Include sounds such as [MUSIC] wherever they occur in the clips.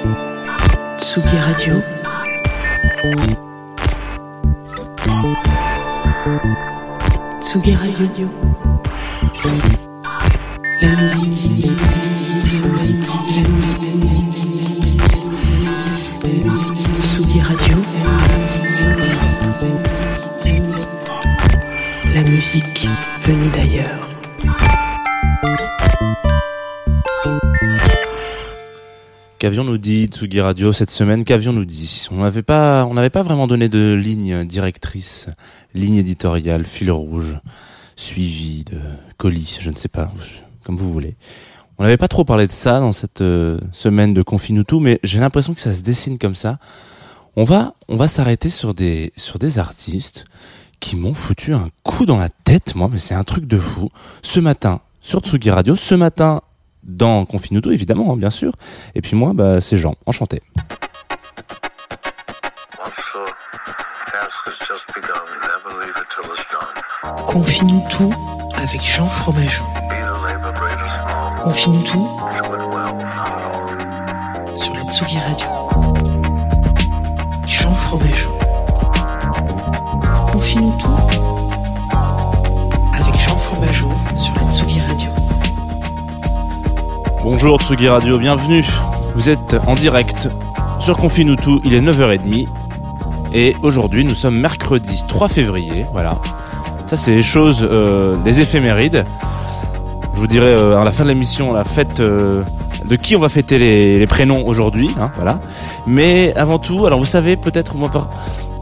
Tsugi Radio. Tsugi Radio. La musique. Tsugi Radio. La musique venue d'ailleurs. Qu'avions-nous dit Tsugi Radio cette semaine Qu'avions-nous dit On n'avait pas, on n'avait pas vraiment donné de ligne directrice, ligne éditoriale, fil rouge, suivi de colis, je ne sais pas, comme vous voulez. On n'avait pas trop parlé de ça dans cette euh, semaine de Confinutu, mais j'ai l'impression que ça se dessine comme ça. On va, on va s'arrêter sur des, sur des artistes qui m'ont foutu un coup dans la tête, moi, mais c'est un truc de fou. Ce matin, sur Tsugi Radio, ce matin, dans Confinuto, évidemment, hein, bien sûr. Et puis moi, bah, c'est Jean. Enchanté. Confine tout avec Jean Fromageau. Confine tout sur la Tsugi Radio. Jean Fromageau. Bonjour Tsugi Radio, bienvenue. Vous êtes en direct sur Confinutu, il est 9h30. Et aujourd'hui, nous sommes mercredi 3 février. Voilà. Ça, c'est les choses, euh, les éphémérides. Je vous dirai euh, à la fin de l'émission la fête euh, de qui on va fêter les, les prénoms aujourd'hui. Hein, voilà. Mais avant tout, alors vous savez, peut-être moi par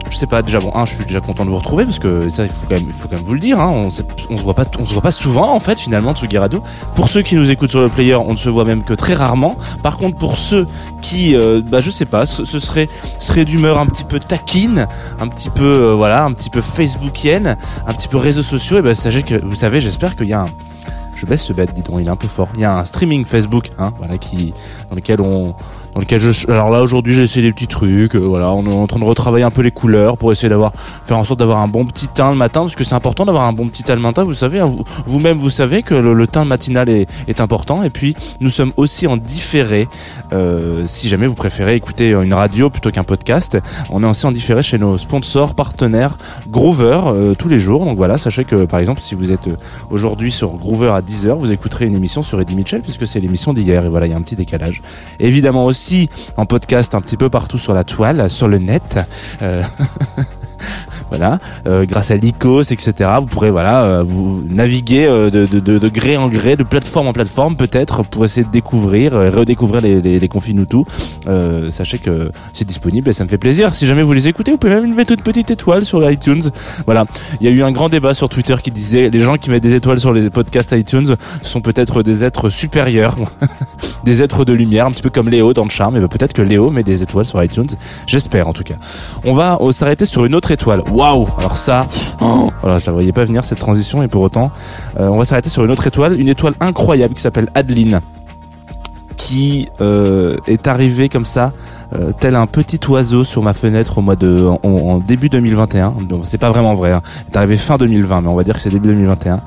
je sais pas déjà bon un je suis déjà content de vous retrouver parce que ça il faut quand même il faut quand même vous le dire hein, on, se voit pas on se voit pas souvent en fait finalement Tsugi Radio pour ceux qui nous écoutent sur le player on ne se voit même que très rarement. Par contre pour ceux qui euh, bah je sais pas ce, ce serait serait d'humeur un petit peu taquine un petit peu euh, voilà un petit peu facebookienne un petit peu réseaux sociaux et ben sachez que vous savez j'espère qu'il y a un je baisse ce bête, dis donc, il est un peu fort. Il y a un streaming Facebook, hein, voilà, qui, dans lequel on, dans lequel je, alors là aujourd'hui j'ai essayé des petits trucs, euh, voilà, on est en train de retravailler un peu les couleurs pour essayer d'avoir, faire en sorte d'avoir un bon petit teint le matin, parce que c'est important d'avoir un bon petit teint le matin, vous savez, hein, vous- vous-même vous savez que le, teint matinal est, important, et puis nous sommes aussi en différé, euh, si jamais vous préférez écouter une radio plutôt qu'un podcast, on est aussi en différé chez nos sponsors, partenaires, Groover, euh, tous les jours, donc voilà, sachez que par exemple si vous êtes aujourd'hui sur Groover à 10h, vous écouterez une émission sur Eddie Mitchell puisque c'est l'émission d'hier et voilà, il y a un petit décalage. Évidemment aussi en podcast un petit peu partout sur la toile, sur le net. euh, [LAUGHS] voilà, euh, grâce à l'ICOS, etc. Vous pourrez voilà, euh, vous naviguer euh, de, de, gré en gré, de plateforme en plateforme, peut-être pour essayer de découvrir, redécouvrir les, les, les Confinutu. Euh, sachez que c'est disponible et ça me fait plaisir. Si jamais vous les écoutez, vous pouvez même mettre une petite étoile sur iTunes. Voilà, il y a eu un grand débat sur Twitter qui disait les gens qui mettent des étoiles sur les podcasts iTunes sont peut-être des êtres supérieurs, [LAUGHS] des êtres de lumière, un petit peu comme Léo dans le charme. Et ben peut-être que Léo met des étoiles sur iTunes. J'espère en tout cas. On va s'arrêter sur une autre étoile. Waouh Alors ça, oh, voilà, je la voyais pas venir cette transition et pour autant, euh, on va s'arrêter sur une autre étoile, une étoile incroyable qui s'appelle Adeline, qui euh, est arrivée comme ça. euh, tel un petit oiseau sur ma fenêtre au mois de en, début 2021 donc c'est pas vraiment vrai hein. est arrivé fin 2020 mais on va dire que c'est début 2021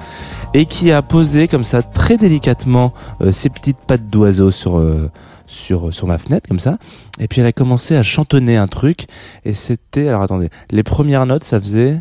et qui a posé comme ça très délicatement ses petites pattes d'oiseau sur sur sur ma fenêtre comme ça. Et puis elle a commencé à chantonner un truc. Et c'était alors attendez. Les premières notes ça faisait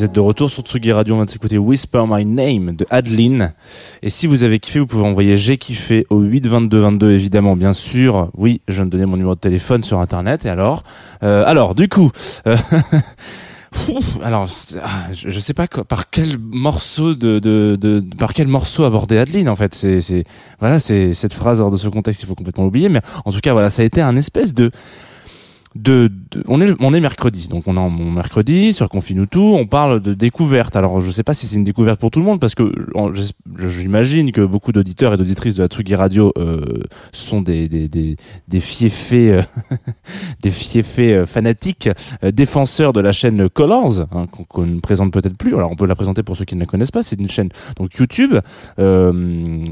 Vous êtes de retour sur Tsugi Radio, on vient de s'écouter Whisper My Name de Adeline. Et si vous avez kiffé, vous pouvez envoyer J'ai kiffé au 8 22 22 évidemment, bien sûr. Oui, je viens de donner mon numéro de téléphone sur internet. Et alors, euh, alors du coup, euh, [LAUGHS] alors, ah, je, je sais pas par quel morceau de, par quel morceau aborder Adeline en fait. C'est, voilà, c'est cette phrase hors de ce contexte, il faut complètement l'oublier. Mais en tout cas, voilà, ça a été un espèce de on est mercredi donc on est en mercredi sur Confine tout on parle de découverte alors je sais pas si c'est une découverte pour tout le monde parce que j'imagine que beaucoup d'auditeurs et d'auditrices de la Tsugi Radio euh, sont des des des, fiefés euh, [LAUGHS] des fiefés euh, fanatiques euh, défenseurs de la chaîne Colors hein, qu'on ne présente peut-être plus. Alors on peut la présenter pour ceux qui ne la connaissent pas c'est une chaîne donc YouTube euh,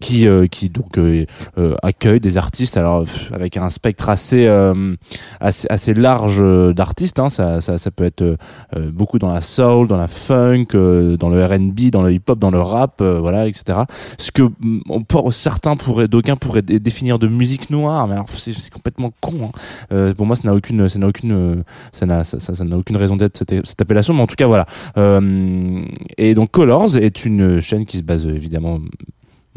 qui euh, qui donc euh, euh, accueille des artistes alors avec un spectre assez euh, assez, assez large euh, d'artistes. Hein. Ça, ça, ça peut être euh, euh, beaucoup dans la soul, dans la funk, dans le R&B, dans le hip-hop, dans le rap, voilà, etc. Ce que mm, on, certains pourraient, d'aucuns pourraient dé- définir de musique noire, mais c'est complètement con. Hein. Pour moi, ça n'a aucune, ça n'a aucune, ça n'a, ça, ça- n'a aucune raison d'être cette, cette appellation. Mais en tout cas, voilà. Et donc Colors est une chaîne qui se base évidemment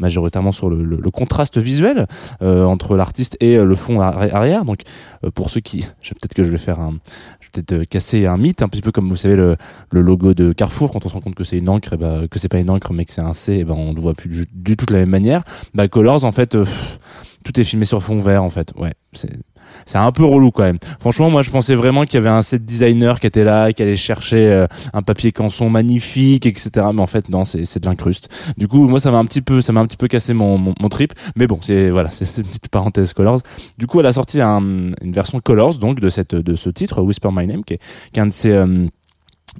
majoritairement sur le, le- le contraste visuel euh, entre l'artiste et euh, le fond arri- arrière. Donc euh, pour ceux qui, [LAUGHS] peut-être que je vais faire un, je vais peut-être euh, casser un mythe, un petit peu comme vous savez le, le logo de Carrefour quand on se rend compte que c'est une encre, et bah, que c'est pas une encre mais que c'est un C, et ben on le voit plus du, du tout de la même manière. Bah Colors en fait. tout est filmé sur fond vert en fait. Ouais, c'est c'est un peu relou quand même. Franchement, moi je pensais vraiment qu'il y avait un set designer qui était là, qui allait chercher euh, un papier canson magnifique, etc. Mais en fait non, c'est c'est de l'incruste. Du coup, moi ça m'a un petit peu ça m'a un petit peu cassé mon mon, mon trip. Mais bon, c'est voilà, [LAUGHS] c'est une petite parenthèse Colors. Du coup, elle a sorti un, une version Colors donc de cette de ce titre Whisper My Name qui est, qui est un de ses euh,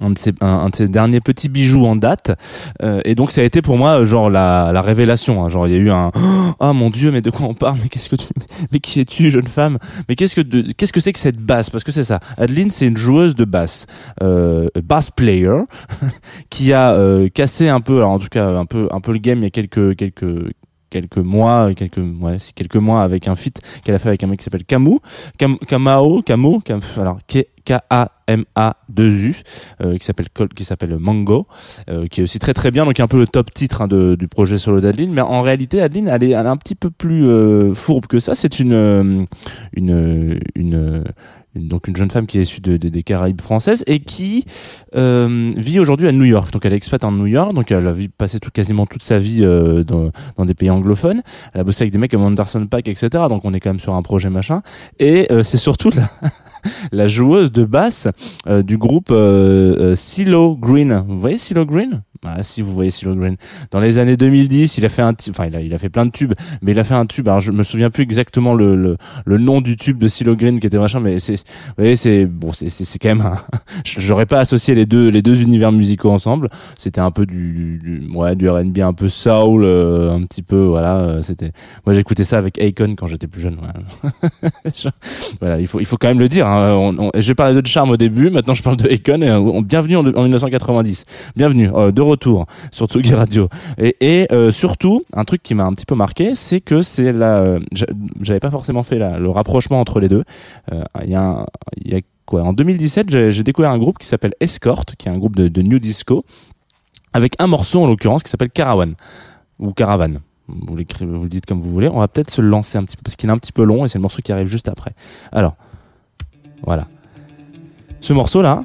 un de ses un, de ses derniers petits bijoux en date. Euh, et donc ça a été pour moi euh, genre la, la révélation hein. genre il y a eu un [GASPS] oh mon dieu mais de quoi on parle? Mais qu'est-ce que tu [LAUGHS] mais qui es-tu jeune femme? Mais qu'est-ce que de- qu'est-ce que c'est que cette basse? Parce que c'est ça. Adeline c'est une joueuse de basse euh, bass player [LAUGHS] qui a euh, cassé un peu alors en tout cas un peu un peu le game il y a quelques quelques quelques mois quelques ouais c'est quelques mois avec un feat qu'elle a fait avec un mec qui s'appelle Camus Cam, Kamao Camo Cam, alors A M A 2 U euh, qui s'appelle qui s'appelle Mango euh, qui est aussi très très bien donc un peu le top titre hein, de, du projet solo d'Adeline mais en réalité Adeline elle est, elle est un petit peu plus euh, fourbe que ça c'est une euh, une une une- donc une jeune femme qui est issue de, de- des Caraïbes françaises et qui euh, vit aujourd'hui à New York. Donc elle est expat en New York, donc elle a passé tout, quasiment toute sa vie euh, dans, dans des pays anglophones. Elle a bossé avec des mecs comme Anderson Paak, etc. Donc on est quand même sur un projet machin. Et c'est surtout la, [LAUGHS] [LAUGHS] la joueuse de basse euh, du groupe euh, euh, CeeLo Green. Vous voyez CeeLo Green? Ah, si vous voyez CeeLo Green. Dans les années 2010, il a fait un, enfin il a, il a fait plein de tubes, mais il a fait un tube. Alors je me souviens plus exactement le, le, le nom du tube de CeeLo Green qui était machin, mais c'est, vous voyez, c'est bon, c'est, c'est, quand même. Un, [LAUGHS] j'aurais pas associé les deux, les deux univers musicaux ensemble. C'était un peu du, du ouais, du R&B un peu soul, euh, un petit peu, voilà. euh, C'était, moi j'écoutais ça avec Akon quand j'étais plus jeune. Je- [LAUGHS] voilà il faut, il faut quand même le dire. Hein. On, j'ai parlé de Charme au début, maintenant je parle de Akon. Et, on, bienvenue en, en 1990. Bienvenue euh, de retour sur Tsugi Radio. Et, et euh, surtout, un truc qui m'a un petit peu marqué, c'est que c'est la, euh, j'a- j'avais pas forcément fait la, le rapprochement entre les deux. Euh, Il y a, quoi En 2017, j'ai découvert un groupe qui s'appelle Escort, qui est un groupe de, new disco, avec un morceau en l'occurrence qui s'appelle Caravan ou Caravan. Vous l'écrivez, vous le dites comme vous voulez. On va peut-être se lancer un petit peu parce qu'il est un petit peu long et c'est le morceau qui arrive juste après. Alors, voilà. Ce morceau-là,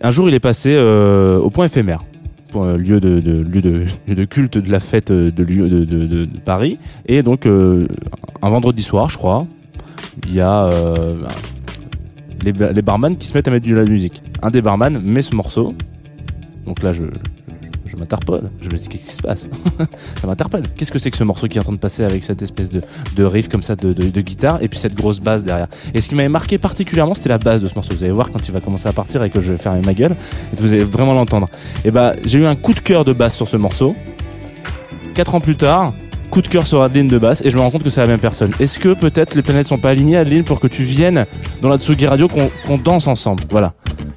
un jour, il est passé euh, au point éphémère, point- [LAUGHS] lieu de, culte de la fête euh, de, lieu de, Paris. Et donc, euh, un vendredi soir, je crois, il y a euh, les, les barman qui se mettent à mettre de la musique. Un des barman met ce morceau. Donc là, je, je m'interpelle. Je me dis, qu'est-ce qui se passe [LAUGHS] Ça m'interpelle. Qu'est-ce que c'est que ce morceau qui est en train de passer avec cette espèce de, riff comme ça de, guitare et puis cette grosse basse derrière? Et ce qui m'avait marqué particulièrement, c'était la basse de ce morceau. Vous allez voir quand il va commencer à partir et que je vais fermer ma gueule, vous allez vraiment l'entendre. Et bah, j'ai eu un coup de cœur de basse sur ce morceau. Quatre ans plus tard, coup de cœur sur Adeline de basse et je me rends compte que c'est la même personne. Est-ce que peut-être les planètes sont pas alignées, Adeline, pour que tu viennes dans la Tsugi Radio, qu'on qu'on danse ensemble? Voilà.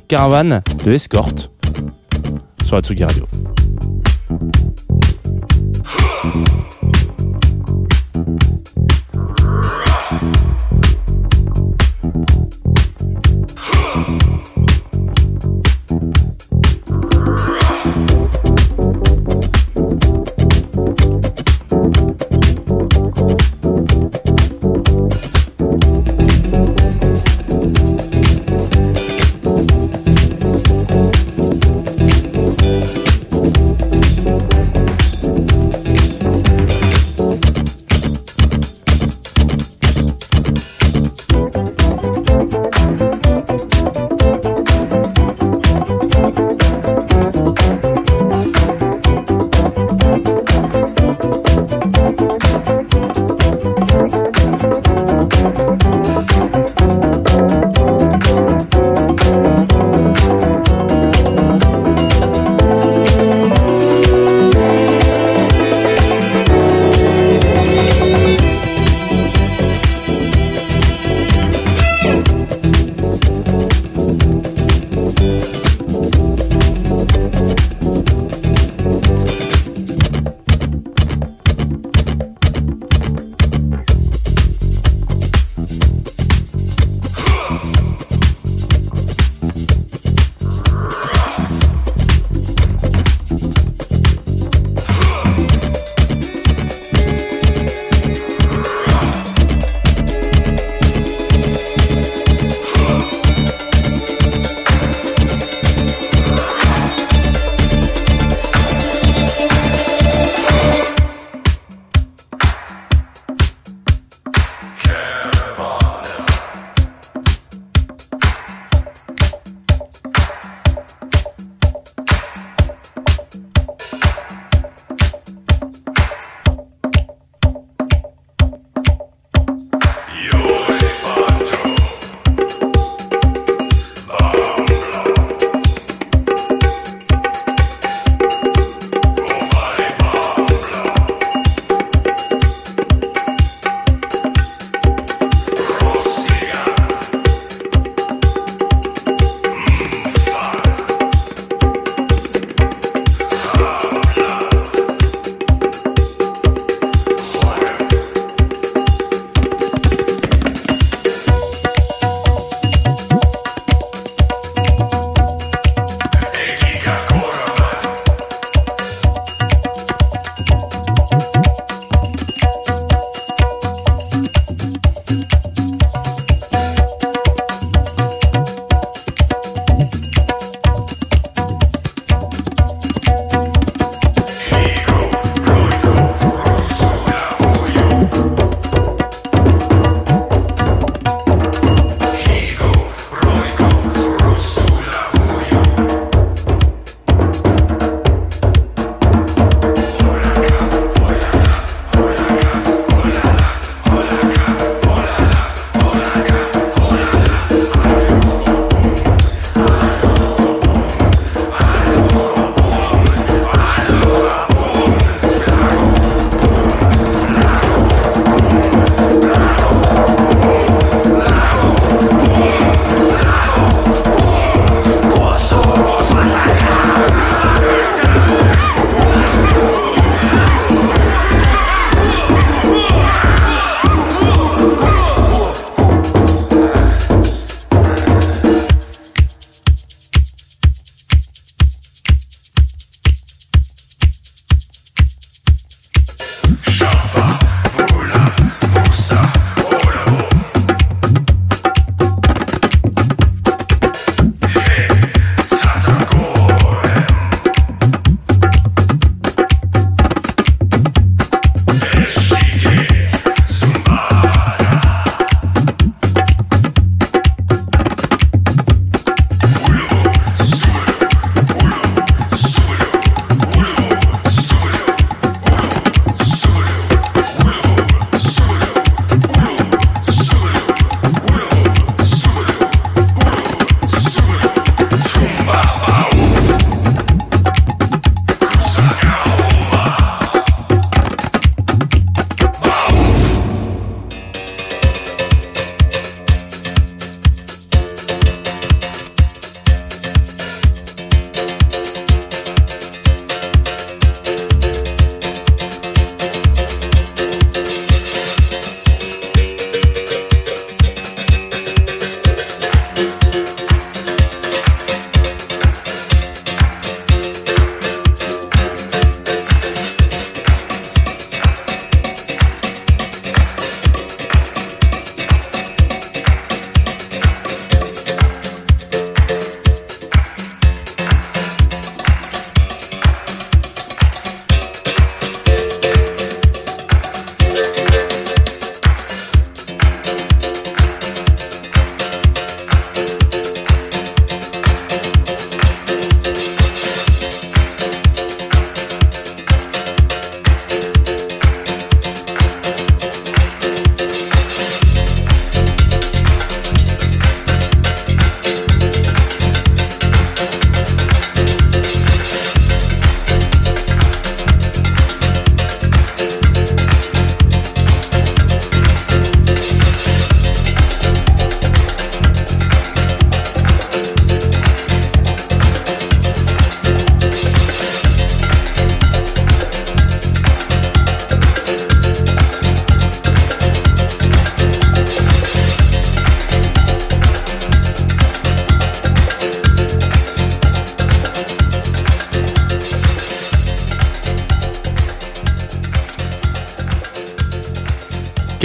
Caravane de Escorte sur la Tsugi Radio. Thank you.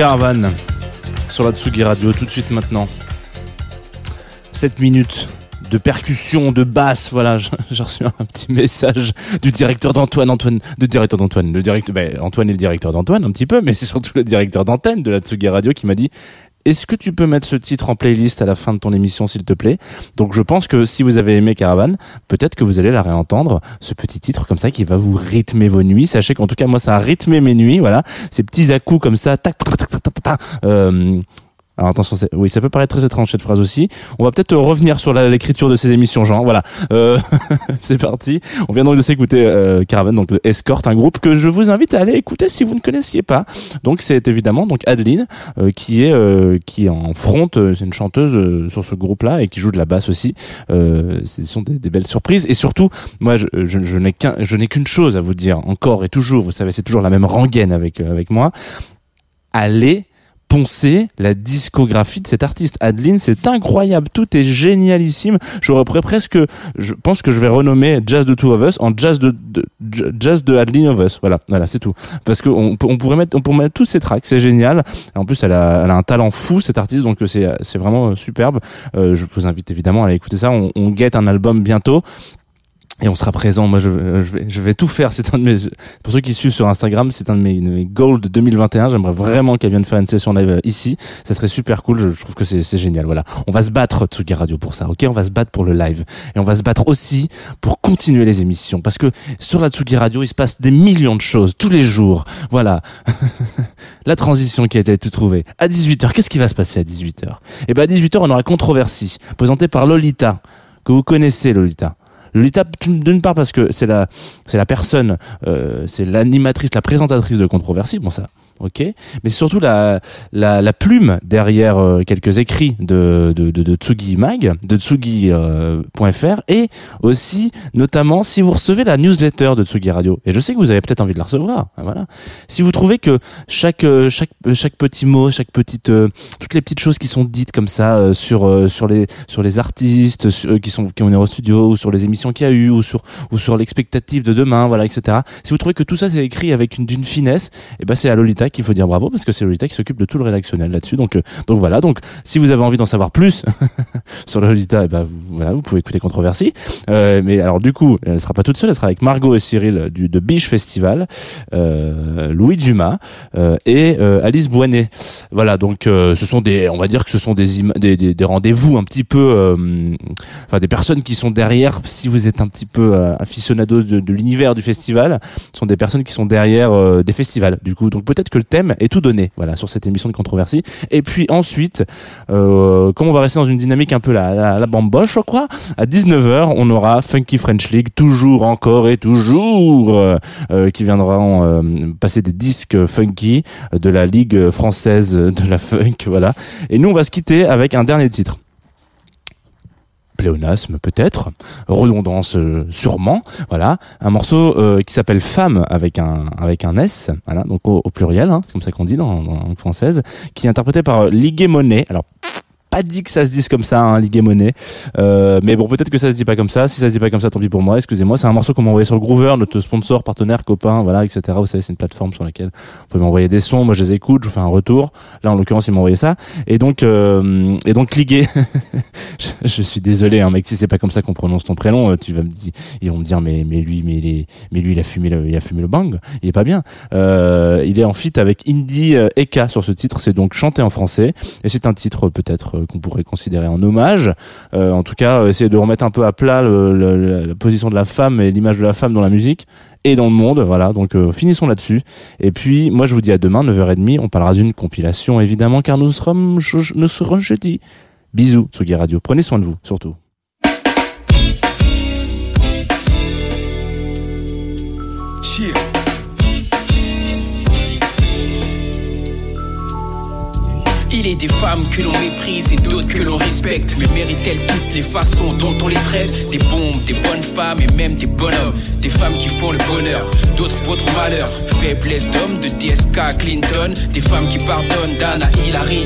Caravane sur la Tsugi Radio tout de suite maintenant. 7 minutes de percussion, de basse, voilà, [LAUGHS] j'ai reçu un petit message du directeur d'Antoine, Antoine, de directeur d'Antoine, le directeur, ben, Antoine est le directeur d'Antoine un petit peu, mais c'est surtout le directeur d'antenne de la Tsugi Radio qui m'a dit est-ce que tu peux mettre ce titre en playlist à la fin de ton émission, s'il te plaît? Donc, je pense que si vous avez aimé Caravane, peut-être que vous allez la réentendre, ce petit titre comme ça qui va vous rythmer vos nuits. Sachez qu'en tout cas, moi, ça a rythmé mes nuits. Voilà, ces petits à-coups comme ça, euh, alors attention, oui, ça peut paraître très étrange cette phrase aussi. On va peut-être euh, revenir sur l'écriture de ces émissions, Jean. Voilà, euh, [LAUGHS] c'est parti. On vient donc de s'écouter euh, Caravan, donc Escort, un groupe que je vous invite à aller écouter si vous ne connaissiez pas. Donc c'est évidemment donc Adeline euh, qui est euh, qui est en front, euh, c'est une chanteuse sur ce groupe-là et qui joue de la basse aussi. Ce sont des, des belles surprises et surtout, moi, je, je, je n'ai qu'un, je n'ai qu'une chose à vous dire encore et toujours. Vous savez, c'est toujours la même rengaine avec avec moi. Allez poncer la discographie de cet artiste. Adeline, c'est incroyable, tout est génialissime. J'aurais presque, je pense que je vais renommer Jazz de Two of Us en Jazz de, Jazz de Adeline of Us. Voilà, voilà, c'est tout. Parce que on, pourrait mettre, on pourrait mettre tous ces tracks, c'est génial. En plus, elle a, elle a un talent fou cette artiste, donc euh, c'est, c'est vraiment euh, superbe. Euh, je vous invite évidemment à aller écouter ça. On, on guette un album bientôt. Et on sera présent. Moi, je, je vais, je vais tout faire. C'est un de mes, pour ceux qui suivent sur Instagram, c'est un de mes, mes goals de 2021. J'aimerais vraiment qu'elle vienne faire une session live euh, ici. Ça serait super cool. Je, je trouve que c'est, c'est génial. Voilà. On va se battre, Tsugi Radio, pour ça. Ok? On va se battre pour le live. Et on va se battre aussi pour continuer les émissions. Parce que sur la Tsugi Radio, il se passe des millions de choses tous les jours. Voilà. [LAUGHS] la transition qui a été trouvée. À 18h, qu'est-ce qui va se passer à 18h? Eh ben, à 18h, on aura Controversie, présentée par Lolita. Que vous connaissez, Lolita. Lolita, d'une part parce que c'est la, c'est la personne, euh, c'est l'animatrice, la présentatrice de Controversie, bon ça, ok, mais surtout la, la, la plume derrière euh, quelques écrits de, de, de, de Tsugi Mag, de Tsugi.fr, et aussi, notamment, si vous recevez la newsletter de Tsugi Radio, et je sais que vous avez peut-être envie de la recevoir, hein, voilà, si vous trouvez que chaque, euh, chaque, euh, chaque petit mot, chaque petite, euh, toutes les petites choses qui sont dites comme ça euh, sur, euh, sur les, sur les artistes sur- euh, qui sont, qui ont au studio, ou sur les émissions qu'il y a eu, ou sur, ou sur l'expectative de demain, voilà, etc. Si vous trouvez que tout ça c'est écrit avec une d'une finesse, et ben c'est à Lolita qu'il faut dire bravo parce que c'est Lolita qui s'occupe de tout le rédactionnel là-dessus. Donc, euh, donc voilà. Donc, si vous avez envie d'en savoir plus [LAUGHS] sur Lolita, et ben voilà, vous pouvez écouter Controversie. Euh, mais alors du coup, elle sera pas toute seule, elle sera avec Margot et Cyril du de Biche Festival, euh, Louis Dumas euh, et euh, Alice Boinet. Voilà. Donc, ce sont des, on va dire que ce sont des des, des, rendez-vous un petit peu, enfin des personnes qui sont derrière. Si vous êtes un petit peu euh, aficionado de, de l'univers du festival, ce sont des personnes qui sont derrière des festivals. Du coup, donc peut-être que le thème est tout donné, voilà, sur cette émission de controversie. Et puis ensuite, euh, comme on va rester dans une dynamique un peu la, la, bamboche, quoi, à 19h, on aura Funky French League, toujours, encore et toujours, euh, euh, qui viendront euh, passer des disques funky de la Ligue française de la funk, [LAUGHS] voilà. Et nous, on va se quitter avec un dernier titre pléonasme peut-être, redondance euh, sûrement, voilà, un morceau euh, qui s'appelle Femme avec un avec un S, voilà, donc au, au pluriel, hein, c'est comme ça qu'on dit dans, dans la langue française, qui est interprété par Ligue Monet. Alors pas dit que ça se dise comme ça, hein, Ligue Monet. Euh, mais bon, peut-être que ça se dit pas comme ça. Si ça se dit pas comme ça, tant pis pour moi. Excusez-moi. C'est un morceau qu'on m'a envoyé sur Groover, notre sponsor, partenaire, copain, voilà, etc. Vous savez, c'est une plateforme sur laquelle vous pouvez m'envoyer des sons. Moi, je les écoute, je vous fais un retour. Là, en l'occurrence, il m'a envoyé ça. Et donc, euh, et donc, Ligue. [LAUGHS] je, suis désolé, hein, mec. Si c'est pas comme ça qu'on prononce ton prénom, euh, tu vas me dire, ils vont me dire, mais, lui, mais mais lui, il a fumé le, il a fumé le bang. Il est pas bien. Euh, il est en feat avec Indie euh, Eka sur ce titre. C'est donc chanté en français. Et c'est un titre, peut-être, qu'on pourrait considérer en hommage. Euh, en tout cas, euh, essayer de remettre un peu à plat le- la, position de la femme et l'image de la femme dans la musique et dans le monde. Voilà, donc euh, finissons là-dessus. Et puis, moi, je vous dis à demain, 9h30. On parlera d'une compilation, évidemment, car nous serons, nous serons jeudi. Bisous, Tsugi Radio. Prenez soin de vous, surtout. Des femmes que l'on méprise et d'autres que l'on respecte. Mais méritent-elles toutes les façons dont on les traite? Des bombes, des bonnes femmes et même des bonhommes. Des femmes qui font le bonheur, d'autres votre malheur. Faiblesse d'hommes de DSK à Clinton. Des femmes qui pardonnent d'Anna Hillary.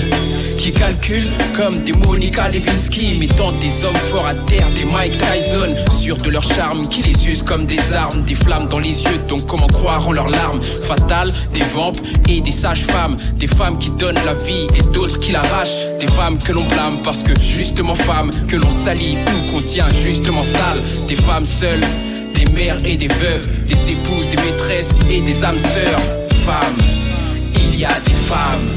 Qui qui calculent comme des Monica Lewinsky, mettant des hommes forts à terre, des Mike Tyson, sûrs de leur charme, qui les usent comme des armes, des flammes dans les yeux, donc comment croire en leurs larmes? Fatales, des vampes et des sages-femmes, des femmes qui donnent la vie et d'autres qui l'arrachent, des femmes que l'on blâme parce que justement femmes, que l'on salit ou qu'on tient justement sale, des femmes seules, des mères et des veuves, des épouses, des maîtresses et des âmes sœurs, femmes, il y a des femmes.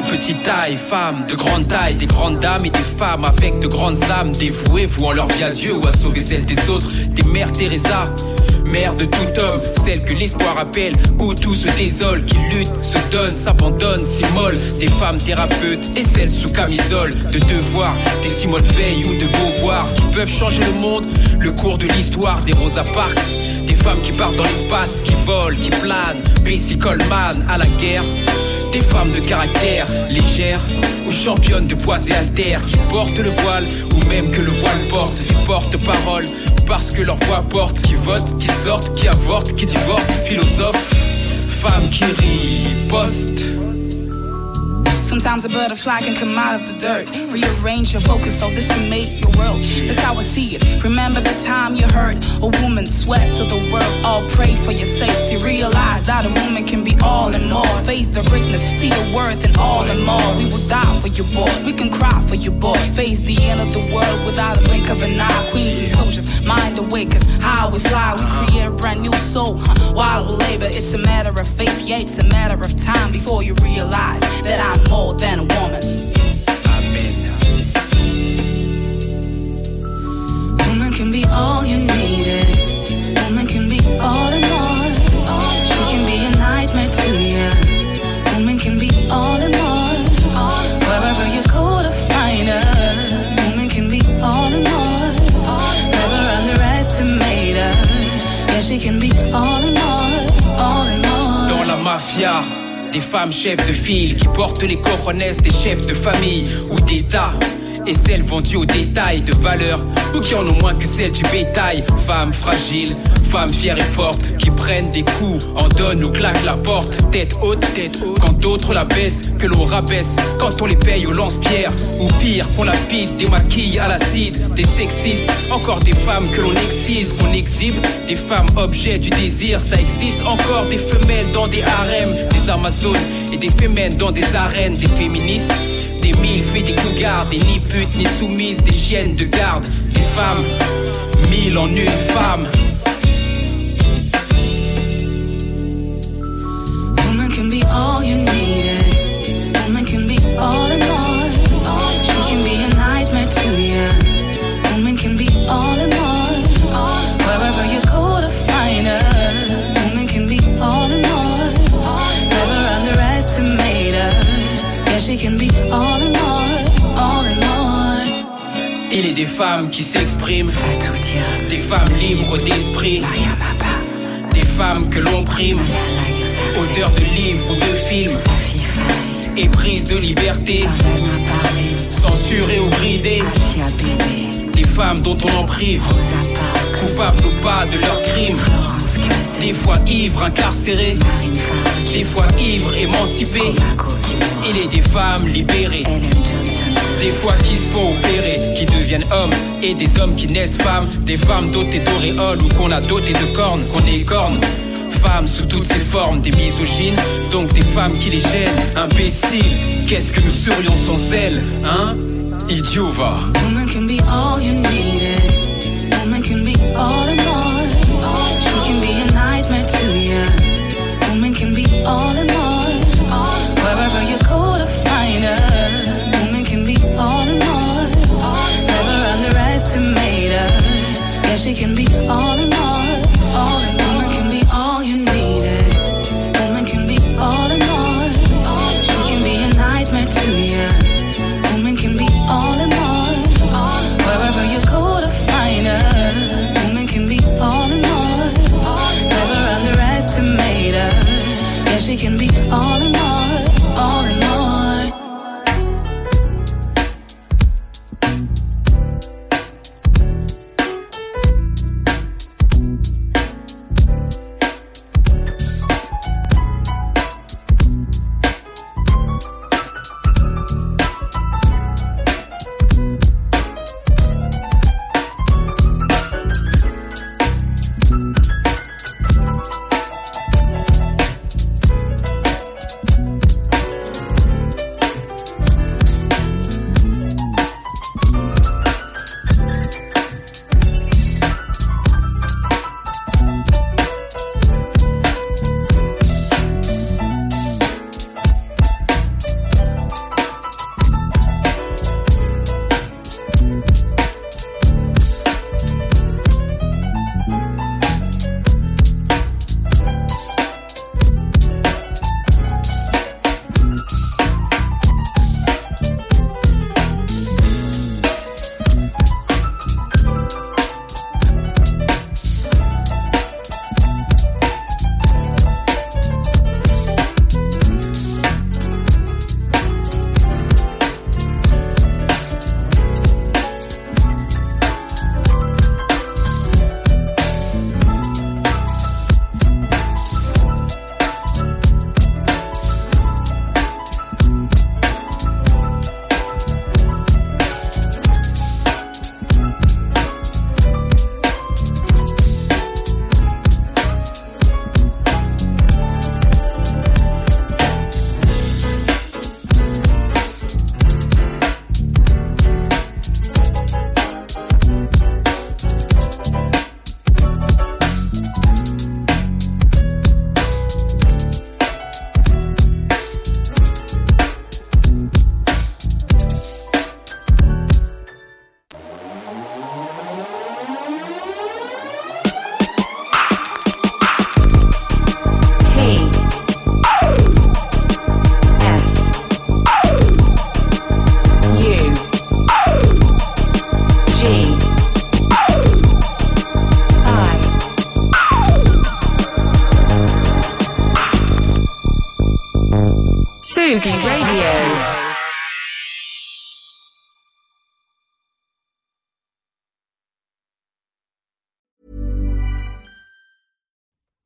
De petite taille, femmes de grande taille, des grandes dames et des femmes avec de grandes âmes, dévouées, vouant leur vie à Dieu ou à sauver celle des autres, des mères Teresa. Mère de tout homme, celle que l'espoir appelle, où tout se désole, qui lutte, se donne, s'abandonne, s'immole, des femmes thérapeutes et celles sous camisole, de devoir, des Simone Veil ou de Beauvoir, qui peuvent changer le monde, le cours de l'histoire, des Rosa Parks, des femmes qui partent dans l'espace, qui volent, qui planent, Bessie Coleman à la guerre, des femmes de caractère légères ou championnes de poids et haltères qui portent le voile ou même que le voile porte des porte-paroles parce que leur voix porte qui votent, qui sortent, qui avortent, qui divorcent, philosophes, femmes qui ripostent. Sometimes a butterfly can come out of the dirt. Rearrange your focus so this can make your world. That's how I see it. Remember the time you heard a woman sweat to the world. All pray for your safety. Realize that a woman can be all and more. Face the greatness, see the worth in all and more. We will die for you, boy. We can cry for you, boy. Face the end of the world without a blink of an eye. Queens and soldiers, mind awake, cause how we fly. We create a brand new soul. Huh? While we labor, it's a matter of faith. Yeah, it's a matter of time before you realize that I'm more than a woman. Woman can be all you needed. Woman can be all in all. She can be a nightmare to you. Woman can be all in all. Wherever you go to find her. Woman can be all in all. Never underestimate her. Yeah, she can be all in all. All in all. Dans la mafia, des femmes chefs de file qui portent les coronets des chefs de famille ou d'État. Et celles vendues au détail de valeur ou qui en ont moins que celles du bétail. Femmes fragiles, femmes fières et fortes qui prennent des coups, en donnent ou claquent la porte. Tête haute, tête haute. Quand d'autres la baissent, que l'on rabaisse. Quand on les paye au lance-pierre. Ou pire, qu'on lapide, des maquilles à l'acide. Des sexistes, encore des femmes que l'on excise, qu'on exhibe. Des femmes objets du désir, ça existe. Encore des femelles dans des harems, des amazones et des femelles dans des arènes, des féministes. Mille et des cougars, des ni putes ni soumises, des chiennes de garde, des femmes, mille en une femme. Des femmes qui s'expriment, des femmes libres d'esprit, des femmes que l'on prime, auteurs de livres ou de films, éprises de liberté, censurées ou bridées, des femmes dont on en prive, coupables ou pas de leurs crimes, des fois ivres incarcérées, des fois ivres émancipées. Il est des femmes libérées, des fois qui se font opérer, qui deviennent hommes, et des hommes qui naissent femmes, des femmes dotées d'auréoles ou qu'on a dotées de cornes, qu'on écorne. Femmes sous toutes ces formes, des misogynes, donc des femmes qui les gênent. Imbéciles, qu'est-ce que nous serions sans elles, hein? Idiot va.